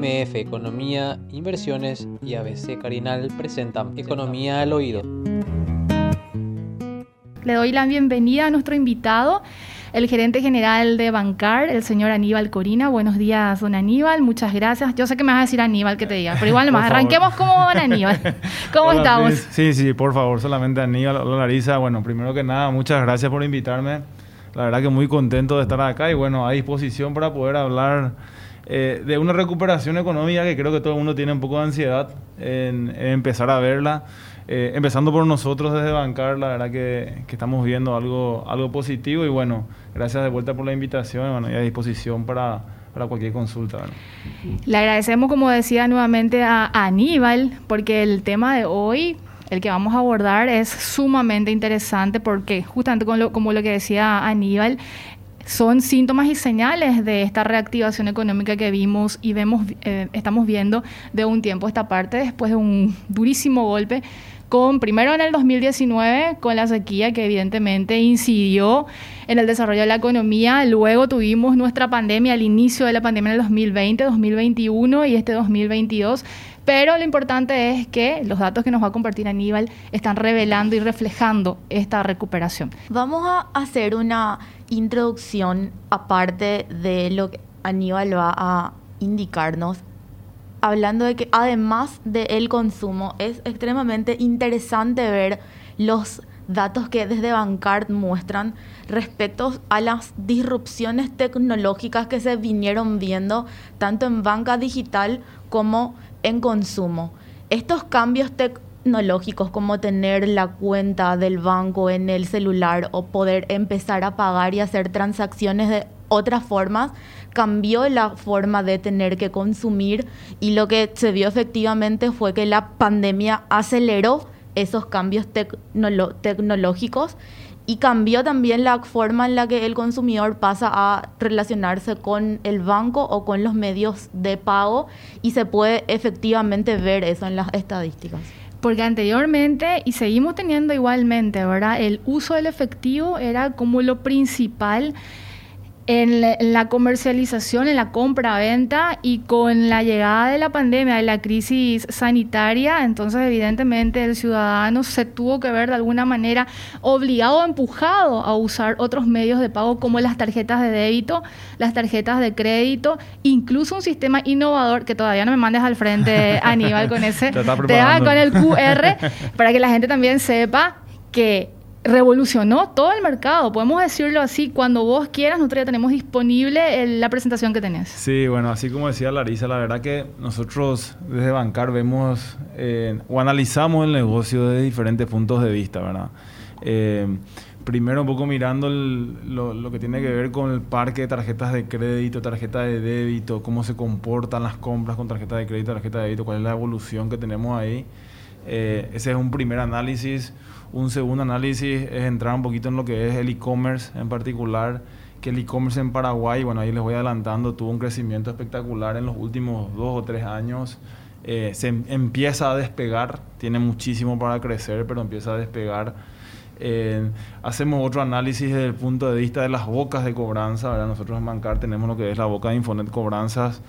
MF Economía, Inversiones y ABC Carinal presentan Economía al Oído. Le doy la bienvenida a nuestro invitado, el gerente general de Bancar, el señor Aníbal Corina. Buenos días, don Aníbal, muchas gracias. Yo sé que me vas a decir Aníbal que te diga, pero igual más arranquemos como don Aníbal. ¿Cómo estamos? Sí, sí, por favor, solamente Aníbal. Hola Larisa, bueno, primero que nada, muchas gracias por invitarme. La verdad que muy contento de estar acá y bueno, a disposición para poder hablar eh, de una recuperación económica que creo que todo el mundo tiene un poco de ansiedad en, empezar a verla. Eh, empezando por nosotros desde Bancar, la verdad que, estamos viendo algo, algo positivo y bueno, gracias de vuelta por la invitación bueno, y a disposición para, para cualquier consulta. Le agradecemos, como decía nuevamente, a Aníbal, porque el tema de hoy el que vamos a abordar es sumamente interesante porque justamente como lo, que decía Aníbal, son síntomas y señales de esta reactivación económica que vimos y vemos, eh, estamos viendo de un tiempo esta parte después de un durísimo golpe con primero en el 2019 con la sequía que evidentemente incidió en el desarrollo de la economía, luego tuvimos nuestra pandemia, al inicio de la pandemia en el 2020, 2021 y este 2022 pero lo importante es que los datos que nos va a compartir Aníbal están revelando y reflejando esta recuperación. Vamos a hacer una introducción aparte de lo que Aníbal va a indicarnos hablando de que además del consumo es extremadamente interesante ver los datos que desde Bancard muestran respecto a las disrupciones tecnológicas que se vinieron viendo tanto en banca digital como en consumo. Estos cambios tecnológicos como tener la cuenta del banco en el celular o poder empezar a pagar y hacer transacciones de otras formas, cambió la forma de tener que consumir y lo que se vio efectivamente fue que la pandemia aceleró esos cambios tecnológicos y cambió también la forma en la que el consumidor pasa a relacionarse con el banco o con los medios de pago y se puede efectivamente ver eso en las estadísticas. Porque anteriormente, y seguimos teniendo igualmente, ¿verdad? El uso del efectivo era como lo principal en la, comercialización, en la compra-venta y con la llegada de la pandemia, de la crisis sanitaria, entonces evidentemente el ciudadano se tuvo que ver de alguna manera obligado o empujado a usar otros medios de pago como las tarjetas de débito, las tarjetas de crédito, incluso un sistema innovador que todavía no me mandes al frente, Aníbal, con ese, te, con el QR, para que la gente también sepa que revolucionó todo el mercado, podemos decirlo así, cuando vos quieras, nosotros ya tenemos disponible la presentación que tenés. Sí, bueno, así como decía Larisa, la verdad que nosotros desde Bancar vemos eh, o analizamos el negocio desde diferentes puntos de vista, ¿verdad? Eh, primero un poco mirando lo, que tiene que ver con el parque de tarjetas de crédito, tarjeta de débito, cómo se comportan las compras con tarjeta de crédito, tarjeta de débito, cuál es la evolución que tenemos ahí. Eh, ese es un primer análisis un segundo análisis es entrar un poquito en lo que es el e-commerce en particular, que el e-commerce en Paraguay, bueno, ahí les voy adelantando, tuvo un crecimiento espectacular en los últimos dos o tres años. Eh, se em, empieza a despegar, tiene muchísimo para crecer, pero empieza a despegar. Eh, hacemos otro análisis desde el punto de vista de las bocas de cobranza. ¿verdad? Nosotros en Bancar tenemos lo que es la boca de Infonet Cobranzas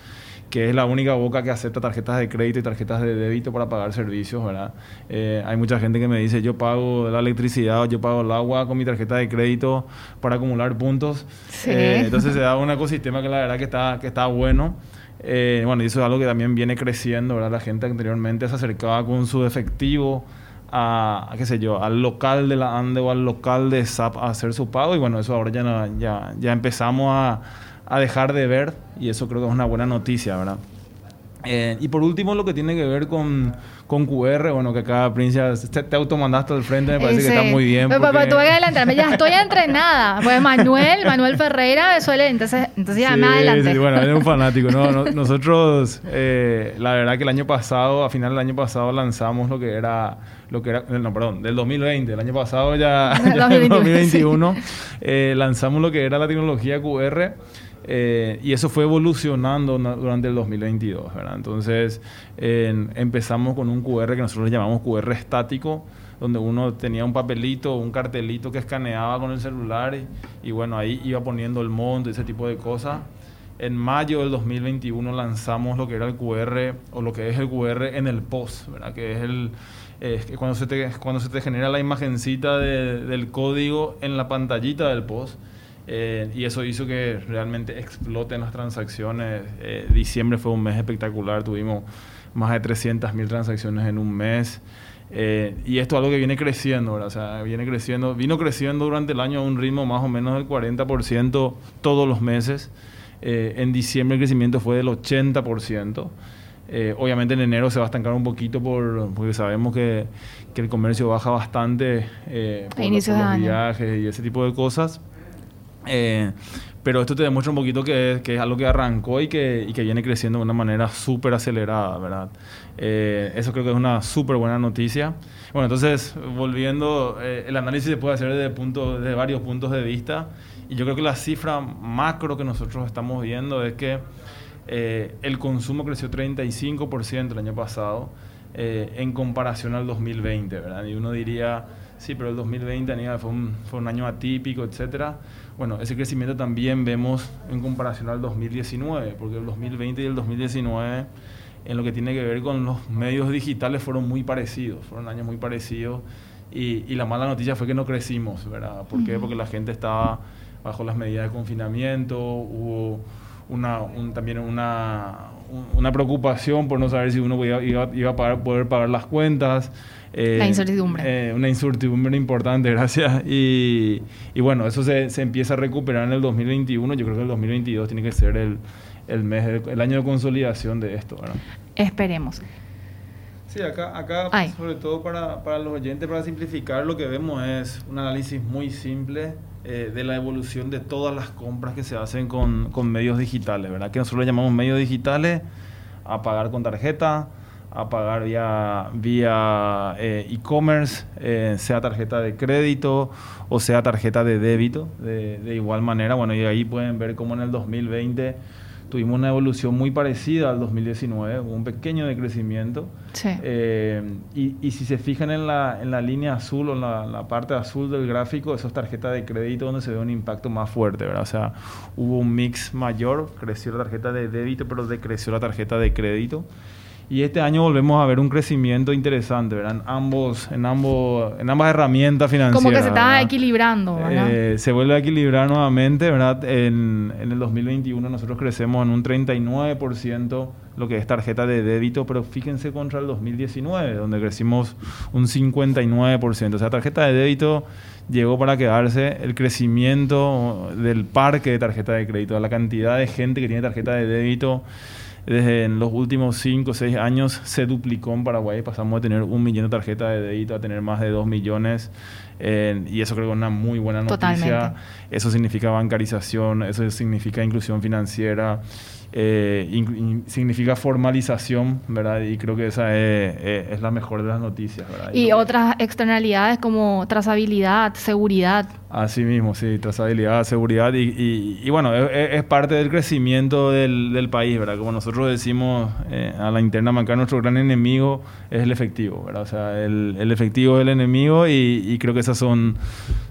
que es la única boca que acepta tarjetas de crédito y tarjetas de débito para pagar servicios, ¿verdad? Eh, hay mucha gente que me dice, yo pago la electricidad yo pago el agua con mi tarjeta de crédito para acumular puntos. Eh, entonces se da un ecosistema que la verdad que está, que está bueno. Eh, bueno, y eso es algo que también viene creciendo, ¿verdad? La gente anteriormente se acercaba con su efectivo a, qué sé yo, al local de la ANDE o al local de SAP a hacer su pago y bueno, eso ahora ya, ya, ya empezamos a a dejar de ver y eso creo que es una buena noticia, ¿verdad? Eh, y por último, lo que tiene que ver con, con QR, bueno, que acá, Princia, te, te automandaste al frente, me parece que está muy bien. Pero, porque... tuve que adelantarme, ya estoy entrenada. Pues Manuel, Manuel Ferreira, suele, entonces, entonces ya me adelanté. Sí, bueno, es un fanático, ¿no?Nosotros, eh, la verdad que el año pasado, a final del año pasado, lanzamos lo que era, lo que era, no, perdón, del 2020, el año pasado ya, ya en 2021, eh, lanzamos lo que era la tecnología QR. Eh, y eso fue evolucionando durante el 2022, ¿verdad? Entonces empezamos con un QR que nosotros llamamos QR estático, donde uno tenía un papelito, un cartelito que escaneaba con el celular y, bueno, ahí iba poniendo el monto y ese tipo de cosas. En mayo del 2021 lanzamos lo que era el QR o lo que es el QR en el POS, ¿verdad? que es el cuando, se te, cuando se te genera la imagencita del código en la pantallita del POS. Eh, y eso hizo que realmente exploten las transacciones. Eh, diciembre fue un mes espectacular, tuvimos más de 300.000 transacciones en un mes. Eh, y esto es algo que viene creciendo, O sea, viene creciendo, vino creciendo durante el año a un ritmo más o menos del 40% todos los meses. en diciembre el crecimiento fue del 80%. obviamente en enero se va a estancar un poquito por, porque sabemos que, que el comercio baja bastante por, los viajes y ese tipo de cosas. Eh, pero esto te demuestra un poquito que, que, es algo que arrancó y que, y que viene creciendo de una manera súper acelerada, ¿verdad? Eh, eso creo que es una súper buena noticia. Bueno, entonces, volviendo, eh, el análisis se puede hacer desde, punto, desde varios puntos de vista. Y yo creo que la cifra macro que nosotros estamos viendo es que el consumo creció 35% el año pasado en comparación al 2020, ¿verdad? Y uno diría, sí, pero el 2020 fue un, fue un año atípico, etcétera. Bueno, ese crecimiento también vemos en comparación al 2019, porque el 2020 y el 2019 en lo que tiene que ver con los medios digitales fueron muy parecidos, fueron años muy parecidos y, la mala noticia fue que no crecimos, ¿verdad? ¿Por qué? Porque la gente estaba bajo las medidas de confinamiento, hubo una, también una, una preocupación por no saber si uno iba, iba, a poder pagar las cuentas. Eh, la incertidumbre. Eh, una incertidumbre importante, gracias. Y, y bueno, eso se, se, empieza a recuperar en el 2021. Yo creo que el 2022 tiene que ser el, el, mes, el año de consolidación de esto. ¿verdad? Esperemos. Sí, acá, acá sobre todo para, para, los oyentes, para simplificar, lo que vemos es un análisis muy simple eh, de la evolución de todas las compras que se hacen con, con medios digitales, ¿verdad? Que nosotros le llamamos medios digitales a pagar con tarjeta, a pagar vía vía eh, e-commerce, eh, sea tarjeta de crédito o sea tarjeta de débito, de, de, igual manera. Bueno, y ahí pueden ver cómo en el 2020 tuvimos una evolución muy parecida al 2019, un pequeño decrecimiento. Sí. Eh, y, y, si se fijan en la, en la línea azul o en la, la, parte azul del gráfico, eso es tarjeta de crédito donde se ve un impacto más fuerte, ¿verdad? O sea, hubo un mix mayor, creció la tarjeta de débito, pero decreció la tarjeta de crédito. Y este año volvemos a ver un crecimiento interesante, ¿verdad? En, ambos, en, ambos, en ambas herramientas financieras. Como que se está equilibrando, ¿verdad? Eh, se vuelve a equilibrar nuevamente, ¿verdad? En, en, el 2021 nosotros crecemos en un 39% lo que es tarjeta de débito, pero fíjense contra el 2019, donde crecimos un 59%. O sea, tarjeta de débito llegó para quedarse el crecimiento del parque de tarjeta de crédito, la cantidad de gente que tiene tarjeta de débito desde en los últimos 5 o 6 años se duplicó en Paraguay. Pasamos de tener un millón de tarjetas de débito a tener más de 2 millones. Y eso creo que es una muy buena noticia. Eso significa bancarización, eso significa inclusión financiera eh, significa formalización, ¿verdad? Y creo que esa es, la mejor de las noticias, ¿verdad? Y, otras externalidades como trazabilidad, seguridad. Así mismo, sí, trazabilidad, seguridad y, y, bueno, es, parte del crecimiento del, del, país, ¿verdad? Como nosotros decimos eh, a la interna bancaria, nuestro gran enemigo es el efectivo, ¿verdad? O sea, el, el efectivo es el enemigo y, creo que son,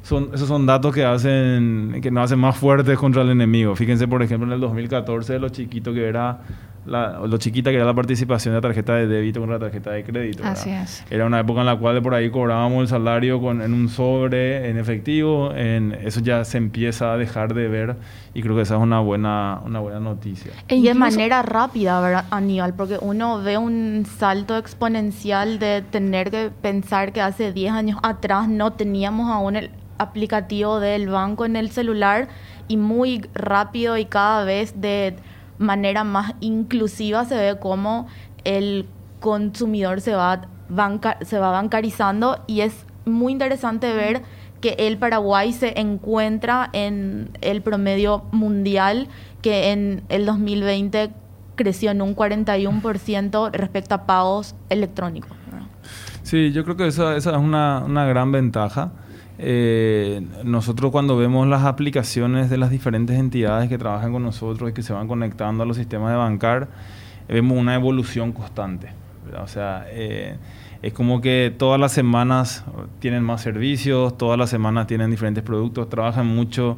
esos son datos que, hacen, que nos hacen más fuertes contra el enemigo. Fíjense, por ejemplo, en el 2014 los chicos que era la, lo chiquita que era la participación de la tarjeta de débito con la tarjeta de crédito. Así es. Era una época en la cual por ahí cobrábamos el salario con, en un sobre, en efectivo. En, eso ya se empieza a dejar de ver y creo que esa es una buena, una buena noticia. Y de manera rápida, ¿verdad, Aníbal? Porque uno ve un salto exponencial de tener que pensar que hace 10 años atrás no teníamos aún el aplicativo del banco en el celular y muy rápido y cada vez de manera más inclusiva se ve cómo el consumidor se va, se va bancarizando y es muy interesante ver que el Paraguay se encuentra en el promedio mundial que en el 2020 creció en un 41% respecto a pagos electrónicos. Sí, yo creo que esa, esa es una, una gran ventaja. Eh, nosotros cuando vemos las aplicaciones de las diferentes entidades que trabajan con nosotros y que se van conectando a los sistemas de bancar, vemos una evolución constante. O sea, eh, es como que todas las semanas tienen más servicios, todas las semanas tienen diferentes productos, trabajan mucho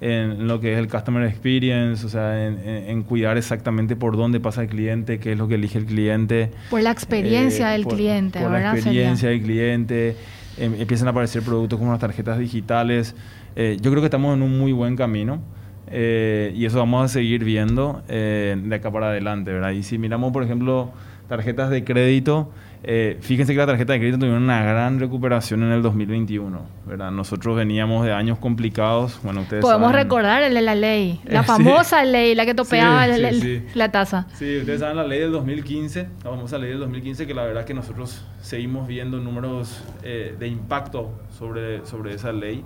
en lo que es el customer experience, o sea, en, cuidar exactamente por dónde pasa el cliente, qué es lo que elige el cliente. Por la experiencia del cliente, Por la experiencia del cliente. Em, empiezan a aparecer productos como las tarjetas digitales. Eh, yo creo que estamos en un muy buen camino. Eh, y eso vamos a seguir viendo eh, de acá para adelante, ¿verdad? Y si miramos, por ejemplo, tarjetas de crédito, eh, fíjense que la tarjeta de crédito tuvo una gran recuperación en el 2021, ¿verdad? Nosotros veníamos de años complicados, bueno, ustedes Podemos recordar el de la ley, la famosa ley, la que topeaba la tasa. Sí, ustedes saben la ley del 2015, la famosa ley del 2015, que la verdad es que nosotros seguimos viendo números eh, de impacto sobre, sobre esa ley.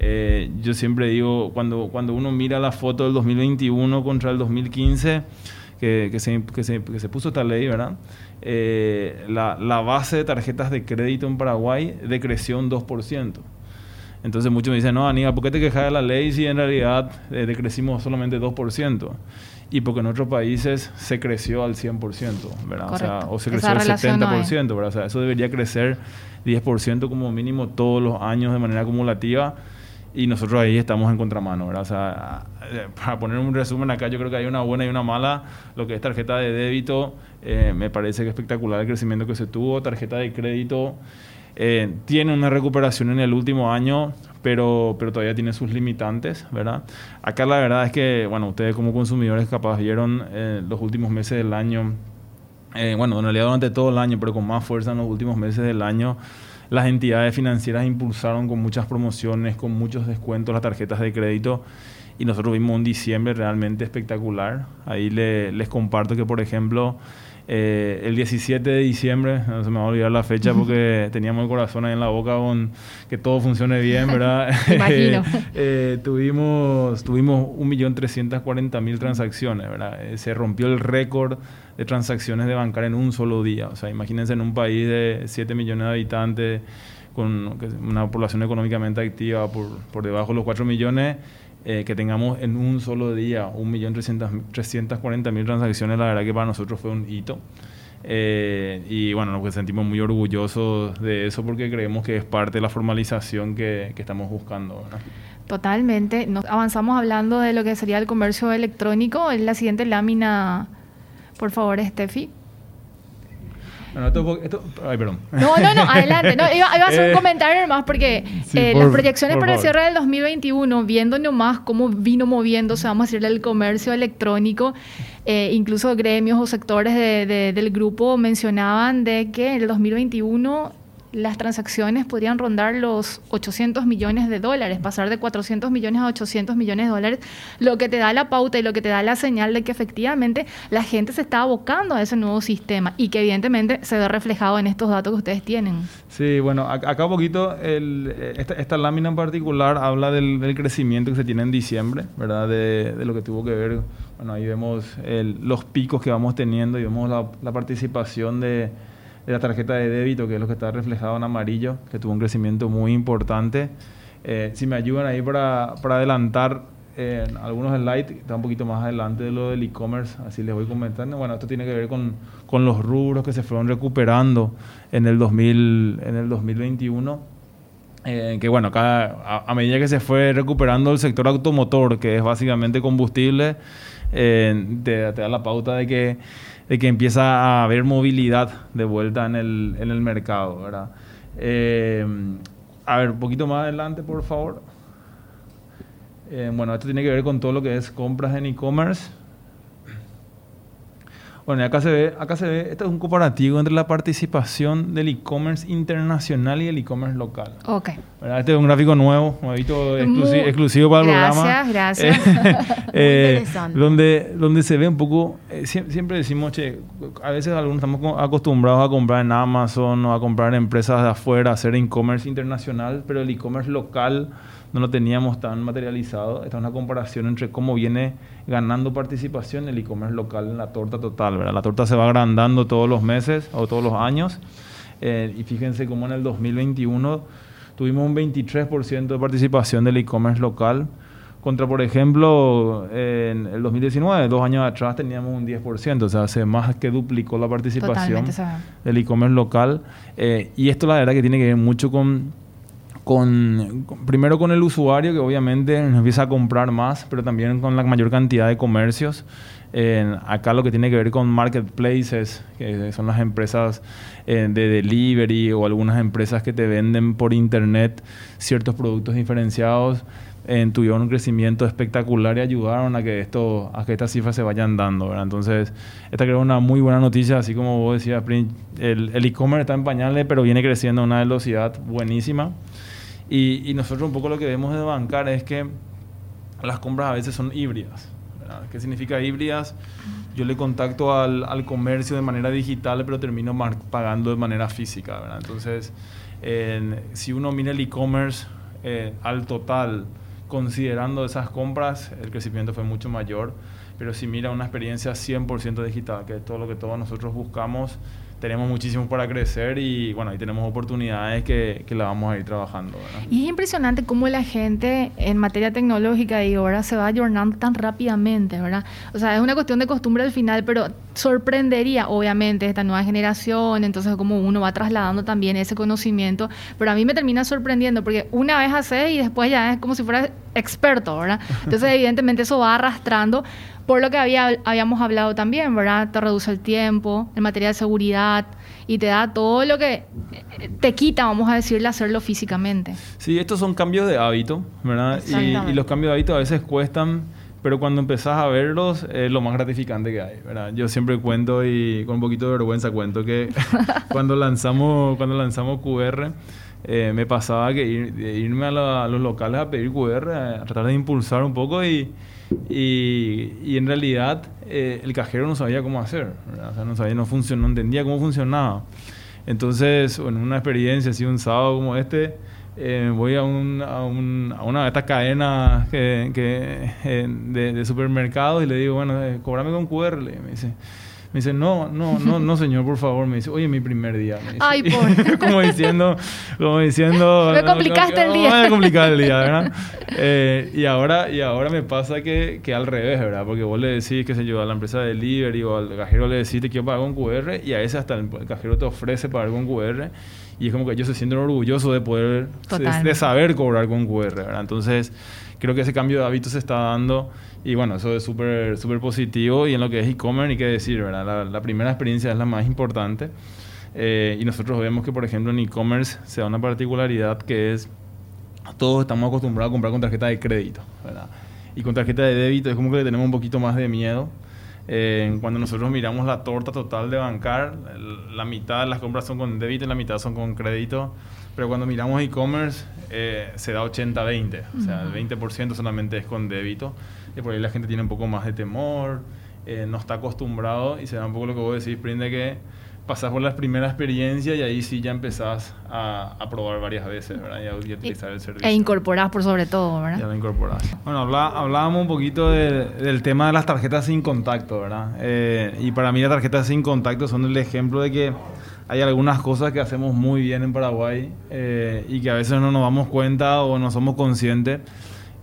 Eh, yo siempre digo, cuando, cuando uno mira la foto del 2021 contra el 2015, que, que, se, que, se, que se puso esta ley, ¿verdad? Eh, la, la, base de tarjetas de crédito en Paraguay decreció un 2%. Entonces muchos me dicen, no, Aníbal, ¿por qué te quejas de la ley si en realidad eh, decrecimos solamente 2%? Y porque en otros países se creció al 100%, ¿verdad? O, sea, o se creció al 70%, ¿verdad? O sea, eso debería crecer 10% como mínimo todos los años de manera acumulativa y nosotros ahí estamos en contramano, ¿verdad? O sea, eh, para poner un resumen acá, yo creo que hay una buena y una mala. Lo que es tarjeta de débito, eh, me parece que espectacular el crecimiento que se tuvo. Tarjeta de crédito eh, tiene una recuperación en el último año, pero, pero todavía tiene sus limitantes, ¿verdad? Acá la verdad es que, bueno, ustedes como consumidores capaz vieron los últimos meses del año, bueno, en realidad durante todo el año, pero con más fuerza en los últimos meses del año, las entidades financieras impulsaron con muchas promociones, con muchos descuentos las tarjetas de crédito y nosotros vimos un diciembre realmente espectacular. Ahí les comparto que, por ejemplo, eh, el 17 de diciembre, no se me va a olvidar la fecha porque teníamos el corazón ahí en la boca con que todo funcione bien, ¿verdad? Imagino. eh, tuvimos tuvimos 1.340.000 transacciones, ¿verdad? Eh, se rompió el récord de transacciones de bancar en un solo día. O sea, imagínense en un país de 7 millones de habitantes, con una población económicamente activa por, por debajo de los 4 millones, eh, que tengamos en un solo día 1.340.000 transacciones, la verdad que para nosotros fue un hito. Eh, y bueno, nos sentimos muy orgullosos de eso porque creemos que es parte de la formalización que, que estamos buscando. Totalmente. Nos avanzamos hablando de lo que sería el comercio electrónico. En la siguiente lámina por favor, Steffi. Bueno, esto, esto, ay, perdón. No, no, no, adelante. No, iba, a hacer un eh, comentario nomás porque eh, las proyecciones para el cierre del 2021, viendo nomás cómo vino moviéndose, vamos a decirle, el comercio electrónico, eh, incluso gremios o sectores del grupo mencionaban de que en el 2021 las transacciones podrían rondar los 800 millones de dólares, pasar de 400 millones a 800 millones de dólares, lo que te da la pauta y lo que te da la señal de que efectivamente la gente se está abocando a ese nuevo sistema y que evidentemente se ve reflejado en estos datos que ustedes tienen. Sí, bueno, acá un poquito, esta, lámina en particular habla del, crecimiento que se tiene en diciembre, ¿verdad? De, lo que tuvo que ver, bueno, ahí vemos los picos que vamos teniendo y vemos la participación de de la tarjeta de débito, que es lo que está reflejado en amarillo, que tuvo un crecimiento muy importante. Eh, si me ayudan ahí para, para adelantar eh, algunos slides, está un poquito más adelante de lo del e-commerce, así les voy comentando. Bueno, esto tiene que ver con, con los rubros que se fueron recuperando en el, 2000, en el 2021. Eh, que bueno, cada, a, medida que se fue recuperando el sector automotor, que es básicamente combustible, te, te da la pauta de que de que empieza a haber movilidad de vuelta en el, en el mercado, ¿verdad? Eh, a ver, un poquito más adelante, por favor. Eh, bueno, esto tiene que ver con todo lo que es compras en e-commerce. Bueno, acá se ve, acá se ve, este es un comparativo entre la participación del e-commerce internacional y el e-commerce local. Ok. Este es un gráfico nuevo, nuevito, exclusivo, para el programa. Gracias, gracias. Eh, donde, donde se ve un poco, eh, siempre decimos, che, a veces algunos estamos acostumbrados a comprar en Amazon o a comprar en empresas de afuera, hacer e-commerce internacional, pero el e-commerce local no lo teníamos tan materializado. Esta es una comparación entre cómo viene ganando participación el e-commerce local en la torta total. ¿Verdad? La torta se va agrandando todos los meses o todos los años. Eh, y fíjense cómo en el 2021 tuvimos un 23% de participación del e-commerce local. Contra, por ejemplo, en el 2019, dos años atrás, teníamos un 10%, o sea, se más que duplicó la participación del e-commerce local. Eh, y esto la verdad que tiene que ver mucho con con, primero con el usuario que obviamente empieza a comprar más, pero también con la mayor cantidad de comercios. Acá lo que tiene que ver con marketplaces, que son las empresas eh, de delivery o algunas empresas que te venden por internet ciertos productos diferenciados, tuvieron un crecimiento espectacular y ayudaron a que esto a que estas cifras se vayan dando entonces esta creo una muy buena noticia así como vos decías el e-commerce está en pañales pero viene creciendo a una velocidad buenísima y, nosotros un poco lo que vemos de bancar es que las compras a veces son híbridas. ¿Qué significa híbridas? Yo le contacto al, al comercio de manera digital, pero termino pagando de manera física. ¿verdad? Entonces, si uno mira el e-commerce eh, al total, considerando esas compras, el crecimiento fue mucho mayor. Pero si mira una experiencia 100% digital, que es todo lo que todos nosotros buscamos, tenemos muchísimo para crecer y bueno, ahí tenemos oportunidades que, que la vamos a ir trabajando. Y es impresionante cómo la gente en materia tecnológica y ahora se va ayornando tan rápidamente, ¿verdad? O sea, es una cuestión de costumbre al final, pero sorprendería obviamente esta nueva generación, entonces como uno va trasladando también ese conocimiento, pero a mí me termina sorprendiendo porque una vez hace y después ya es como si fuera experto, ¿verdad? Entonces evidentemente eso va arrastrando por lo que había, habíamos hablado también, ¿verdad? Te reduce el tiempo, en materia de seguridad y te da todo lo que eh, te quita, vamos a decirle, hacerlo físicamente. Sí, estos son cambios de hábito, ¿verdad? Y, los cambios de hábito a veces cuestan, pero cuando empezás a verlos es lo más gratificante que hay, ¿verdad? Yo siempre cuento y con un poquito de vergüenza cuento que cuando lanzamos cuando lanzamos QR eh, me pasaba que irme a, los locales a pedir QR, a tratar de impulsar un poco y, y, en realidad eh, el cajero no sabía cómo hacer, o sea, no sabía, no funcionó, no entendía cómo funcionaba. Entonces, en una experiencia así, un sábado como este, eh, voy a, un, a, un, a, una de estas cadenas que, que de, de, supermercados y le digo, bueno, cobrame con QR, me dice me dice, no, no, no, no, señor, por favor. Me dice, oye, mi primer día. Ay, por. como diciendo, como diciendo. Me complicaste el día. Me complicar el día, ¿verdad? Eh, y, ahora, y ahora me pasa que, que al revés, ¿verdad? Porque vos le decís, qué sé yo, a la empresa de delivery o al cajero le decís, te quiero pagar con QR y a ese hasta el, cajero te ofrece pagar con QR y es como que ellos se sienten orgullosos de poder, de, de, saber cobrar con QR, ¿verdad? Entonces, creo que ese cambio de hábito se está dando y bueno, eso es súper súper positivo. Y en lo que es e-commerce, ni qué decir, ¿verdad? La, primera experiencia es la más importante. Eh, y nosotros vemos que, por ejemplo, en e-commerce se da una particularidad que es todos estamos acostumbrados a comprar con tarjeta de crédito, ¿verdad? Y con tarjeta de débito es como que le tenemos un poquito más de miedo. Eh, cuando nosotros miramos la torta total de bancar, la mitad de las compras son con débito y la mitad son con crédito. Pero cuando miramos e-commerce, eh, se da 80-20. O sea, el 20% solamente es con débito y por ahí la gente tiene un poco más de temor, eh, no está acostumbrado y se da un poco lo que vos decís, prende que pasás por la primera experiencia y ahí sí ya empezás a, a probar varias veces, ¿verdad? Y a, utilizar el servicio. E incorporás por sobre todo, ¿verdad? Ya lo incorporás. Bueno, hablábamos un poquito del tema de las tarjetas sin contacto, ¿verdad? Eh, y para mí las tarjetas sin contacto son el ejemplo de que hay algunas cosas que hacemos muy bien en Paraguay eh, y que a veces no nos damos cuenta o no somos conscientes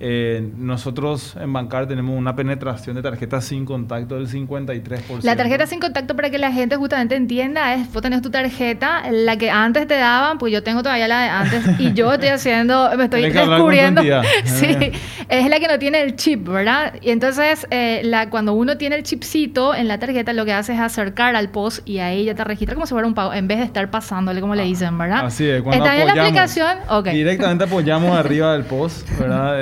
eh, nosotros en Bancar tenemos una penetración de tarjetas sin contacto del 53%. La tarjeta sin contacto, para que la gente justamente entienda, es vos tenés tu tarjeta, la que antes te daban, pues yo tengo todavía la de antes y yo estoy haciendo, me estoy descubriendo. sí, eh. es la que no tiene el chip, ¿verdad? Y entonces, eh, la, cuando uno tiene el chipcito en la tarjeta, lo que hace es acercar al post y ahí ya te registra como si fuera un pago, en vez de estar pasándole, como le ah, dicen, ¿verdad? Así es, cuando Está en la aplicación, Directamente apoyamos arriba del post, ¿verdad?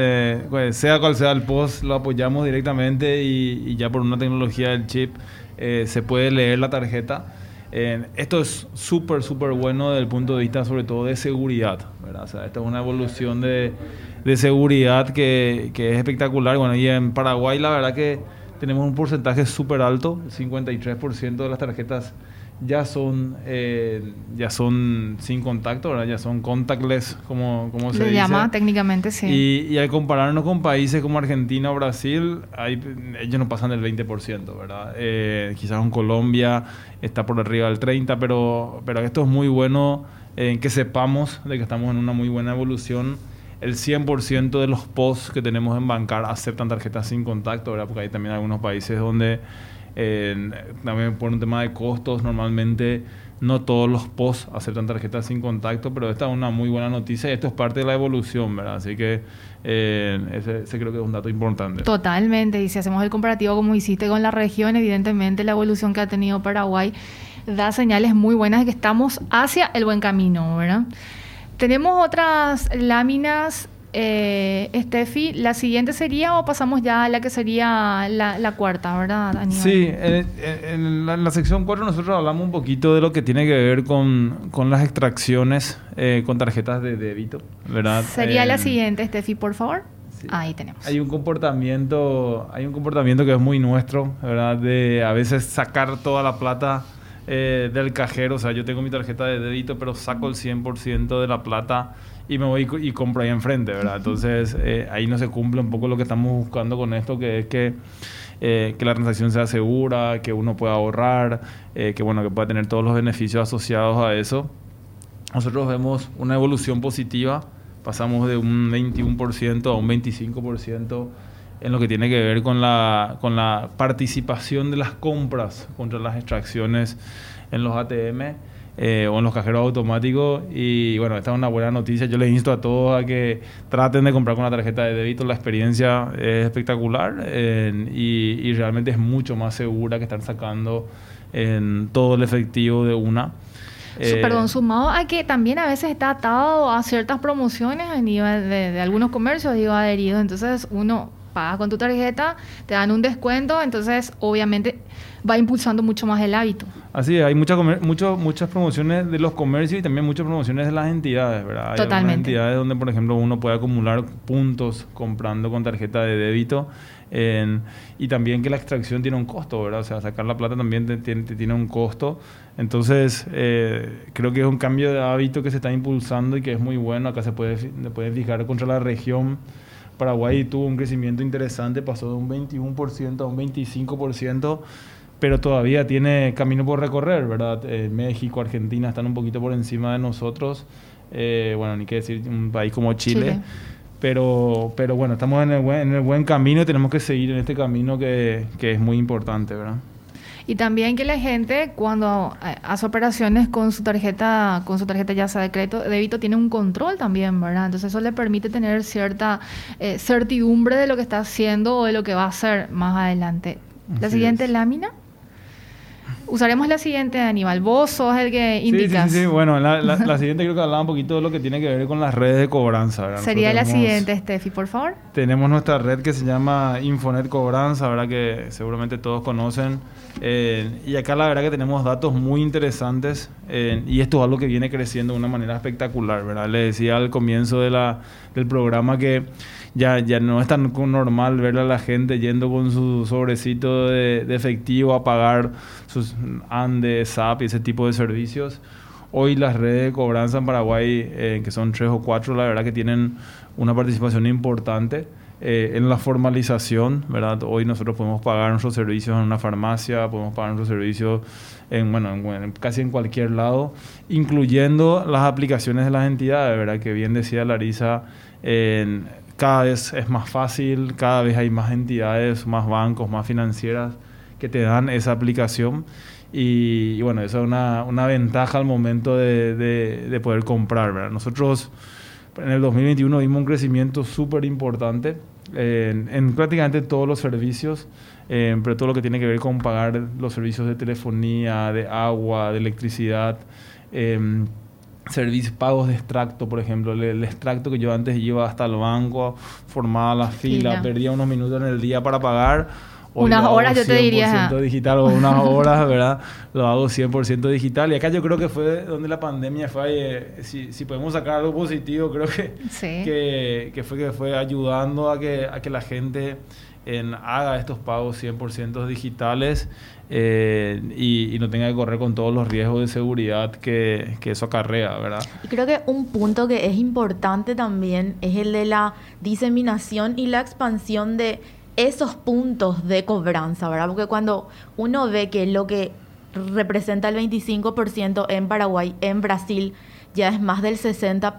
Pues, sea cual sea el post, lo apoyamos directamente y, ya por una tecnología del chip eh, se puede leer la tarjeta. esto es súper, súper bueno desde el punto de vista sobre todo de seguridad. esta es una evolución de, seguridad que, es espectacular. Bueno, y en Paraguay la verdad que tenemos un porcentaje súper alto, el 53% de las tarjetas ya son eh, ya son sin contacto, ¿verdad? ya son contactless, como, como se, llama técnicamente, sí. Y, y, al compararnos con países como Argentina o Brasil, ellos no pasan del 20%, ¿verdad? Eh, quizás en Colombia está por arriba del 30%, pero, pero esto es muy bueno en que sepamos de que estamos en una muy buena evolución. El 100% de los posts que tenemos en Bancar aceptan tarjetas sin contacto, ¿verdad? Porque hay también algunos países donde En- también por un tema de costos, normalmente no todos los POS aceptan tarjetas sin contacto, pero esta es una muy buena noticia y esto es parte de la evolución, ¿verdad? Así que eh, ese, ese creo que es un dato importante. Totalmente, y si hacemos el comparativo como hiciste con la región, evidentemente la evolución que ha tenido Paraguay da señales muy buenas de que estamos hacia el buen camino, ¿verdad? Tenemos otras láminas, eh, Steffi, ¿la siguiente sería o pasamos ya a la que sería la, la cuarta, ¿verdad? Aníbal? Sí, en, la, en la sección 4 nosotros hablamos un poquito de lo que tiene que ver con, con las extracciones eh, con tarjetas de débito, ¿verdad? Sería la Eh, siguiente, Steffi, por favor. sí. Ahí tenemos. Hay un comportamiento, hay un comportamiento que es muy nuestro, ¿verdad? De a veces sacar toda la plata eh, del cajero. O sea, yo tengo mi tarjeta de débito, pero saco el 100% de la plata y me voy y co- y compro ahí enfrente, ¿verdad? Entonces, eh, ahí no se cumple un poco lo que estamos buscando con esto, que es que, eh, que la transacción sea segura, que uno pueda ahorrar, eh, que, bueno, que pueda tener todos los beneficios asociados a eso nosotros vemos una evolución positiva. Pasamos de un 21% a un 25% en lo que tiene que ver con la, con la participación de las compras contra las extracciones en los ATM eh, o en los cajeros automáticos. Y bueno, esta es una buena noticia. Yo les insto a todos a que traten de comprar con la tarjeta de débito. La experiencia es espectacular eh, y, y realmente es mucho más segura que estar sacando en todo el efectivo de una. Eh, Perdón, sumado a que también a veces está atado a ciertas promociones a nivel de, de algunos comercios, digo, adheridos. Entonces, uno paga con tu tarjeta, te dan un descuento, entonces, obviamente, va impulsando mucho más el hábito. Así es, hay muchas mucho- muchas promociones de los comercios y también muchas promociones de las entidades, ¿verdad? Hay Totalmente. entidades donde, por ejemplo, uno puede acumular puntos comprando con tarjeta de débito en- y también que la extracción tiene un costo, ¿verdad? O sea, sacar la plata también te- tiene, te tiene un costo. Entonces, eh, creo que es un cambio de hábito que se está impulsando y que es muy bueno. Acá se puede, se puede fijar contra la región. Paraguay tuvo un crecimiento interesante, pasó de un 21% a un 25%, pero todavía tiene camino por recorrer, ¿verdad? Eh, México, Argentina están un poquito por encima de nosotros. Eh, bueno, ni qué decir, un país como Chile. Chile. Pero, pero bueno, estamos en el, buen, en el buen camino y tenemos que seguir en este camino que, que es muy importante, ¿verdad? Y también que la gente cuando eh, hace operaciones con su tarjeta, con su tarjeta ya sea de crédito, débito, tiene un control también, ¿verdad? Entonces eso le permite tener cierta eh, certidumbre de lo que está haciendo o de lo que va a hacer más adelante. La siguiente es. lámina. Usaremos la siguiente, Aníbal. Vos sos el que Sí, sí, indicas. sí, sí. Bueno, la, la- la siguiente creo que hablaba un poquito de lo que tiene que ver con las redes de cobranza, ¿verdad? Sería la tenemos- siguiente, Steffi, por favor. Tenemos nuestra red que se llama Infonet Cobranza, ¿verdad? Que seguramente todos conocen. Eh, y acá la verdad que tenemos datos muy interesantes eh, y esto es algo que viene creciendo de una manera espectacular, ¿verdad? Le decía al comienzo de la, del programa que ya, ya no es tan normal ver a la gente yendo con su sobrecito de, efectivo a pagar sus ANDE, SAP y ese tipo de servicios. Hoy las redes de cobranza en Paraguay, eh, que son tres o cuatro, la verdad que tienen una participación importante eh, en la formalización, ¿verdad? Hoy nosotros podemos pagar nuestros servicios en una farmacia, podemos pagar nuestros servicios en, bueno, en- en casi en cualquier lado, incluyendo las aplicaciones de las entidades, ¿verdad? Que bien decía Larisa, en- cada vez es más fácil, cada vez hay más entidades, más bancos, más financieras que te dan esa aplicación. Y, bueno, eso es una, una ventaja al momento de, de- de poder comprar. Nosotros en el 2021 vimos un crecimiento súper importante en, en prácticamente todos los servicios, pero todo lo que tiene que ver con pagar los servicios de telefonía, de agua, de electricidad, servicios pagos de extracto, por ejemplo, el, el extracto que yo antes iba hasta el banco, formaba la fila, Fila. perdía unos minutos en el día para pagar. Unas lo hago horas, yo te diría, 100% ajá. digital o unas horas, ¿verdad? Lo hago 100% digital. Y acá yo creo que fue donde la pandemia fue, eh, si, si podemos sacar algo positivo, creo que, Sí. que, que fue que fue ayudando a que, a que la gente en, haga estos pagos 100% digitales eh, y, y no tenga que correr con todos los riesgos de seguridad que, que eso acarrea, ¿verdad? Y creo que un punto que es importante también es el de la diseminación y la expansión de esos puntos de cobranza, ¿verdad? Porque cuando uno ve que lo que representa el 25% en Paraguay, en Brasil, ya es más del 60%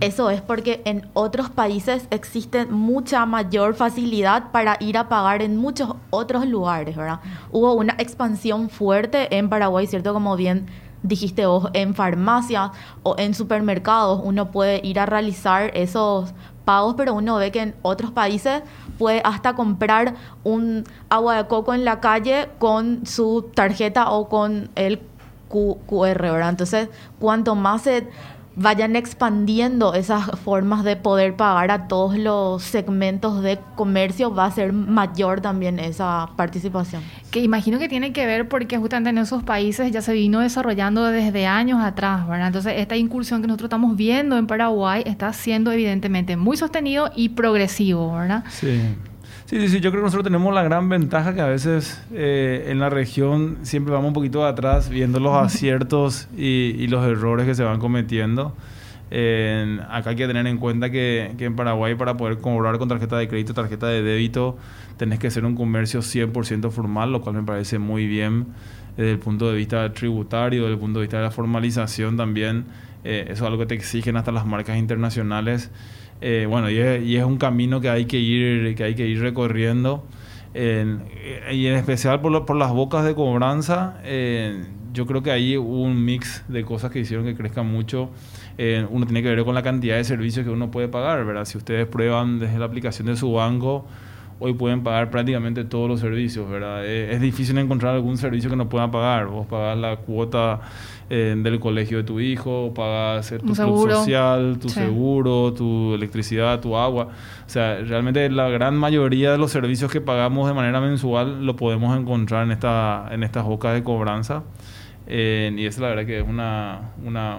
Eso es porque en otros países existe mucha mayor facilidad para ir a pagar en muchos otros lugares, ¿verdad? Hubo una expansión fuerte en Paraguay, ¿cierto? Como bien dijiste vos, en farmacias o en supermercados uno puede ir a realizar esos pagos, pero uno ve que en otros países puede hasta comprar un agua de coco en la calle con su tarjeta o con el QR, ¿verdad? Entonces, cuanto más se vayan expandiendo esas formas de poder pagar a todos los segmentos de comercio, va a ser mayor también esa participación. Que imagino que tiene que ver porque justamente en esos países ya se vino desarrollando desde años atrás, ¿verdad? Entonces, esta incursión que nosotros estamos viendo en Paraguay está siendo evidentemente muy sostenido y progresivo, ¿verdad? Sí. Sí, sí, sí, yo creo que nosotros tenemos la gran ventaja que a veces eh, en la región siempre vamos un poquito atrás viendo los aciertos y, los errores que se van cometiendo. acá hay que tener en cuenta que, que, en Paraguay para poder cobrar con tarjeta de crédito, tarjeta de débito, tenés que ser un comercio 100% formal, lo cual me parece muy bien desde el punto de vista tributario, desde el punto de vista de la formalización también. Eh, eso es algo que te exigen hasta las marcas internacionales. Eh, bueno, y es, un camino que hay que ir, que hay que ir recorriendo. y en especial por, por, las bocas de cobranza, yo creo que hay un mix de cosas que hicieron que crezca mucho. uno tiene que ver con la cantidad de servicios que uno puede pagar, ¿verdad? Si ustedes prueban desde la aplicación de su banco, hoy pueden pagar prácticamente todos los servicios, ¿verdad? Es, difícil encontrar algún servicio que no puedan pagar. Vos pagás la cuota eh, del colegio de tu hijo, pagas tu club social, tu seguro, tu electricidad, tu agua. O sea, realmente la gran mayoría de los servicios que pagamos de manera mensual lo podemos encontrar en, esta, en estas bocas de cobranza. Eh, y eso la verdad que es una, una,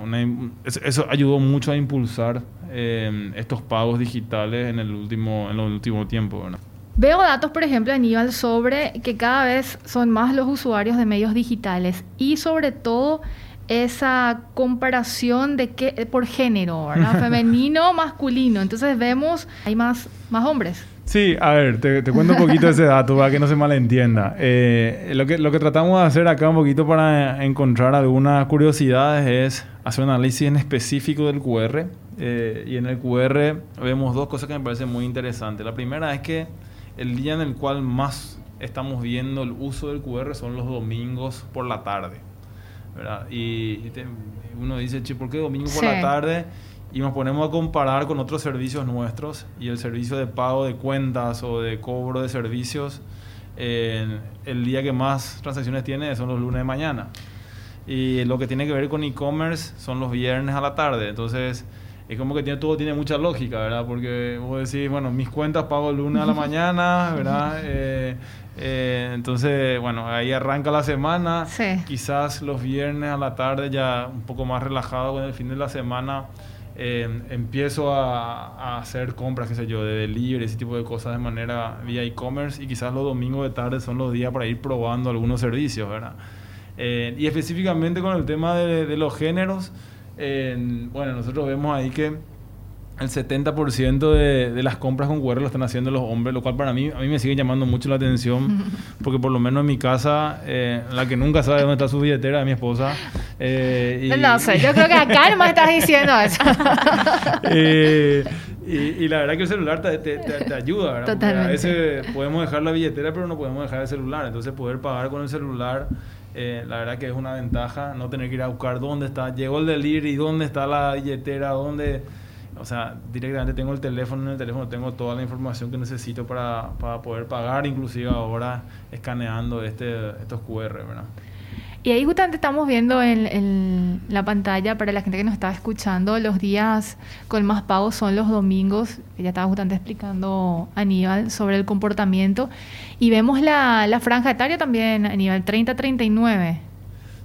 eso ayudó mucho a impulsar eh, estos pagos digitales en el último en el último tiempo ¿verdad? Veo datos, por ejemplo, Aníbal, sobre que cada vez son más los usuarios de medios digitales y sobre todo esa comparación de qué por género, ¿verdad? Femenino, masculino. Entonces vemos, hay más, más hombres. Sí, a ver, te, cuento un poquito ese dato para que no se malentienda. Eh, lo, que, lo que tratamos de hacer acá un poquito para encontrar algunas curiosidades es hacer un análisis en específico del QR. Eh, y en el QR vemos dos cosas que me parecen muy interesantes. La primera es que el día en el cual más estamos viendo el uso del QR son los domingos por la tarde. ¿verdad? Y, uno dice, che, ¿por qué domingo por la tarde? Y nos ponemos a comparar con otros servicios nuestros y el servicio de pago de cuentas o de cobro de servicios, el día que más transacciones tiene son los lunes de mañana. Y lo que tiene que ver con e-commerce son los viernes a la tarde. Entonces, es como que tiene, todo tiene mucha lógica, ¿verdad? Porque vos decís, bueno, mis cuentas pago el lunes a la mañana, ¿verdad? Eh, eh, entonces, bueno, ahí arranca la semana. Quizás los viernes a la tarde ya un poco más relajado con el fin de la semana. Eh, empiezo a, hacer compras, qué sé yo, de delivery, ese tipo de cosas de manera vía e-commerce y quizás los domingos de tarde son los días para ir probando algunos servicios, ¿verdad? y específicamente con el tema de, de los géneros, bueno, nosotros vemos ahí que el 70% de, de, las compras con QR lo están haciendo los hombres, lo cual para mí, a mí me sigue llamando mucho la atención, porque por lo menos en mi casa, eh, la que nunca sabe dónde está su billetera es mi esposa. Eh, no sé, yo creo que acá no me estás diciendo eso. Eh, y, la verdad que el celular te, te, ayuda, ¿verdad? Totalmente. a veces podemos dejar la billetera, pero no podemos dejar el celular. Entonces, poder pagar con el celular eh, la verdad que es una ventaja no tener que ir a buscar dónde está, llegó el delivery, dónde está la billetera, dónde... O sea, directamente tengo el teléfono, en el teléfono tengo toda la información que necesito para, para poder pagar, inclusive ahora escaneando este, estos QR, ¿verdad? Y ahí justamente estamos viendo en, la pantalla, para la gente que nos está escuchando, los días con más pagos son los domingos. Ya estaba justamente explicando Aníbal sobre el comportamiento. Y vemos la, la franja etaria también, Aníbal, 30-39.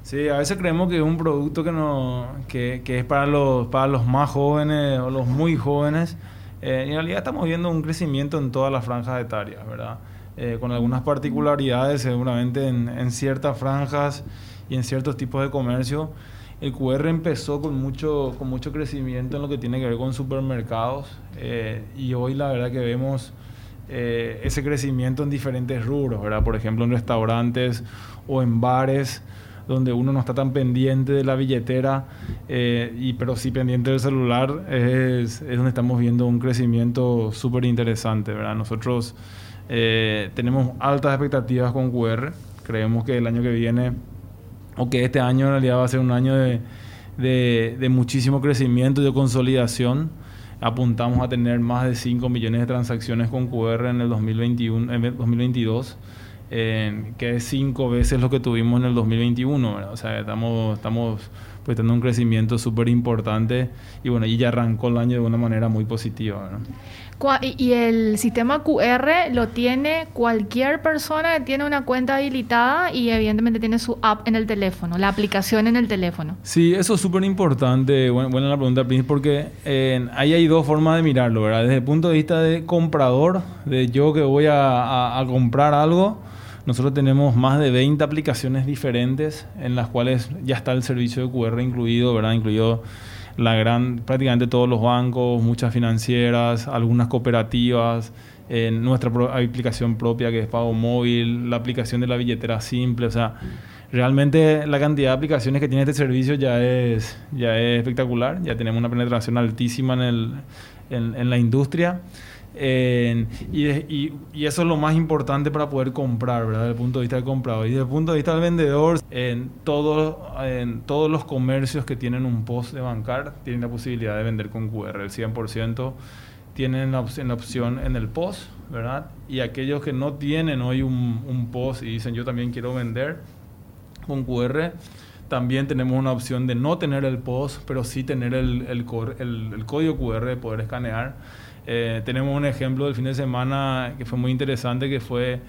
Sí, a veces creemos que es un producto que, no, que, que es para los, para los más jóvenes o los muy jóvenes. Eh, en realidad estamos viendo un crecimiento en todas las franjas etarias, ¿verdad? Eh, con algunas particularidades seguramente en, en ciertas franjas y en ciertos tipos de comercio. El QR empezó con mucho, con mucho crecimiento en lo que tiene que ver con supermercados eh, y hoy la verdad que vemos eh, ese crecimiento en diferentes rubros, ¿verdad? Por ejemplo, en restaurantes o en bares, donde uno no está tan pendiente de la billetera, eh, y, pero sí pendiente del celular, es, es donde estamos viendo un crecimiento súper interesante, ¿verdad? Nosotros tenemos altas expectativas con QR, creemos que el año que viene, o que este año en realidad va a ser un año de, de, muchísimo crecimiento y de consolidación apuntamos a tener más de 5 millones de transacciones con QR en el 2021, en el 2022, eh, que es cinco veces lo que tuvimos en el 2021. ¿verdad? O sea, estamos, estamos pues teniendo un crecimiento súper importante y bueno, y ya arrancó el año de una manera muy positiva. Cua- Y el sistema QR lo tiene cualquier persona que tiene una cuenta habilitada y evidentemente tiene su app en el teléfono, la aplicación en el teléfono. Sí, eso es súper importante. Buena, buena la pregunta, Prince, porque eh, ahí hay dos formas de mirarlo, ¿verdad? Desde el punto de vista de comprador, de yo que voy a, a- a comprar algo, nosotros tenemos más de 20 aplicaciones diferentes en las cuales ya está el servicio de QR incluido, ¿verdad? Incluido la gran, prácticamente todos los bancos, muchas financieras, algunas cooperativas, en nuestra pro- aplicación propia que es pago móvil, la aplicación de la billetera simple, o sea, realmente la cantidad de aplicaciones que tiene este servicio ya es, ya es espectacular, ya tenemos una penetración altísima en, el, en, en la industria. En- y, y- y eso es lo más importante para poder comprar, ¿verdad? Desde el punto de vista del comprador. Y desde el punto de vista del vendedor, en, todo- en todos los comercios que tienen un post de bancar tienen la posibilidad de vender con QR. El 100% tienen la, op- la opción en el post, ¿verdad? Y aquellos que no tienen hoy un, un post y dicen yo también quiero vender con QR, también tenemos una opción de no tener el post, pero sí tener el, el, el- el código QR de poder escanear. Eh, tenemos un ejemplo del fin de semana que fue muy interesante, que fue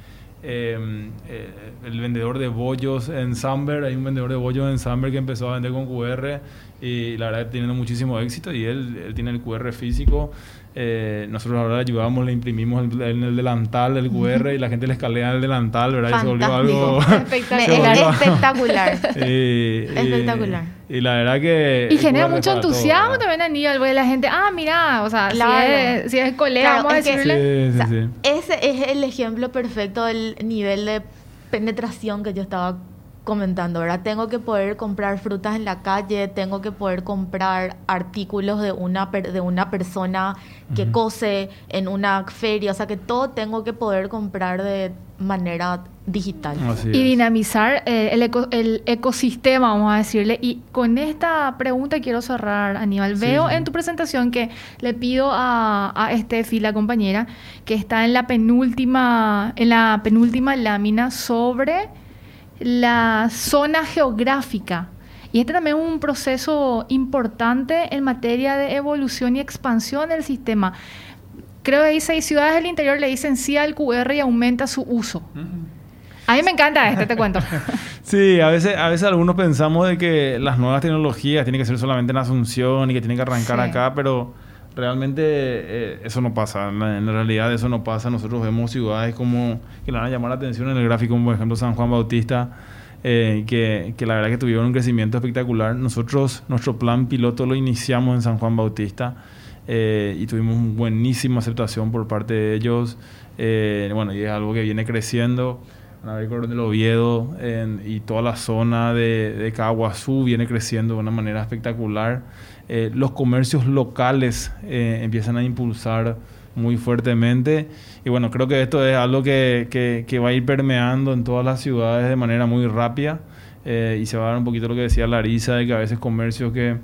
eh, eh, el vendedor de bollos en Samber. Hay un vendedor de bollos en Samber que empezó a vender con QR y la verdad teniendo muchísimo éxito y él, él tiene el QR físico. Eh, nosotros ahora le ayudamos, le imprimimos el- en el delantal el QR y la gente le escanea el delantal, ¿verdad? Y se volvió algo... Se volvió- espectacular. y, Espectacular. Y, la verdad que... Y genera mucho todo, entusiasmo ¿verdad? también, Aníbal, porque la gente, ah, mira, o sea, Claro. si, es, si es colega, Claro, vamos a es que- decirle. Sí, sí, O sea, sí. Ese es el ejemplo perfecto del nivel de penetración que yo estaba comentando, ¿verdad? Tengo que poder comprar frutas en la calle, tengo que poder comprar artículos de una, per- de una persona que cose en una feria, o sea que todo tengo que poder comprar de manera digital. Así y es. dinamizar eh, el, eco- el ecosistema, vamos a decirle. Y con esta pregunta quiero cerrar, Aníbal. Sí, Veo sí. en tu presentación que le pido a, a Estefi, la compañera, que está en la penúltima, en la penúltima lámina sobre la zona geográfica. Y este también es un proceso importante en materia de evolución y expansión del sistema. Creo que hay seis ciudades del interior le dicen sí al QR y aumenta su uso. A mí me encanta este, te cuento. Sí, a veces, a veces algunos pensamos de que las nuevas tecnologías tienen que ser solamente en Asunción y que tienen que arrancar Sí. acá, pero realmente eh, eso no pasa. En realidad eso no pasa. Nosotros vemos ciudades como que le van a llamar la atención en el gráfico, como por ejemplo San Juan Bautista, eh, que, que la verdad que tuvieron un crecimiento espectacular. Nosotros, nuestro plan piloto lo iniciamos en San Juan Bautista eh, y tuvimos buenísima aceptación por parte de ellos. Eh, bueno, y es algo que viene creciendo. Van a ver Coronel Oviedo y toda la zona de, de Caguazú viene creciendo de una manera espectacular. Eh, los comercios locales eh, empiezan a impulsar muy fuertemente. Y bueno, creo que esto es algo que, que- va a ir permeando en todas las ciudades de manera muy rápida. Eh, y se va a dar un poquito lo que decía Larisa, de que a veces comercios que,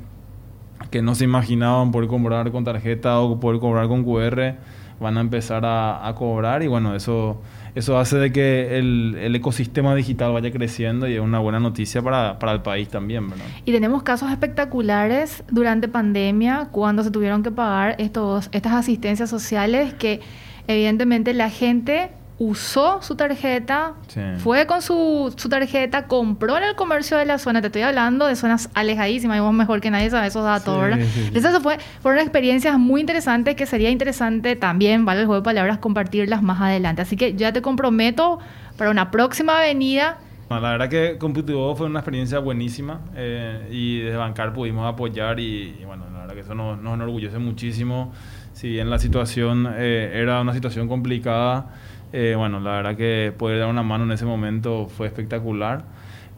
que no se imaginaban poder cobrar con tarjeta o poder cobrar con QR van a empezar a, a cobrar y bueno, eso, eso hace de que el, el ecosistema digital vaya creciendo y es una buena noticia para, para el país también, ¿verdad? Y tenemos casos espectaculares durante pandemia cuando se tuvieron que pagar estos, estas asistencias sociales que evidentemente la gente usó su tarjeta, Sí. fue con su, su tarjeta, compró en el comercio de la zona. Te estoy hablando de zonas alejadísimas y vos mejor que nadie sabes esos datos, Sí, ¿verdad? sí. Entonces eso fue, fueron experiencias muy interesantes que sería interesante también, vale el juego de palabras, compartirlas más adelante. Así que ya te comprometo para una próxima avenida No, la verdad que Computivo fue una experiencia buenísima eh, y desde Bancar pudimos apoyar y, y bueno, la verdad que eso nos, nos enorgullece muchísimo. Si bien la situación eh, era una situación complicada, Eh, bueno, la verdad que poder dar una mano en ese momento fue espectacular.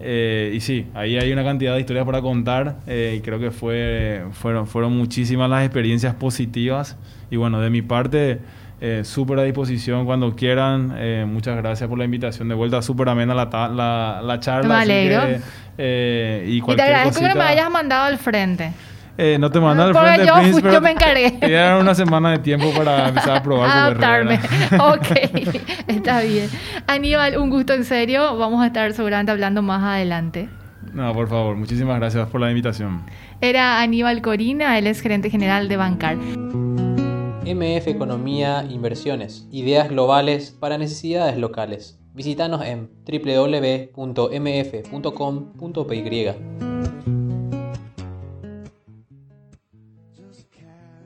Eh, y sí, ahí hay una cantidad de historias para contar eh, y creo que fue, fueron, fueron muchísimas las experiencias positivas. Y bueno, de mi parte, eh, súper a disposición cuando quieran. Eh, muchas gracias por la invitación de vuelta. Súper amena la, la, la charla. Me alegro. que, eh, y Y te cualquier agradezco que no me cosita- hayas mandado al frente. Eh, no te mandan al frente, yo Prince, fui- pero yo me encargué. Te dieron una semana de tiempo para empezar a probar. Adaptarme. ok, está bien. Aníbal, un gusto en serio. Vamos a estar seguramente hablando más adelante. No, por favor. Muchísimas gracias por la invitación. Era Aníbal Corina, él es gerente general de Bancar. MF Economía Inversiones. Ideas globales para necesidades locales. Visítanos en www.mf.com.py.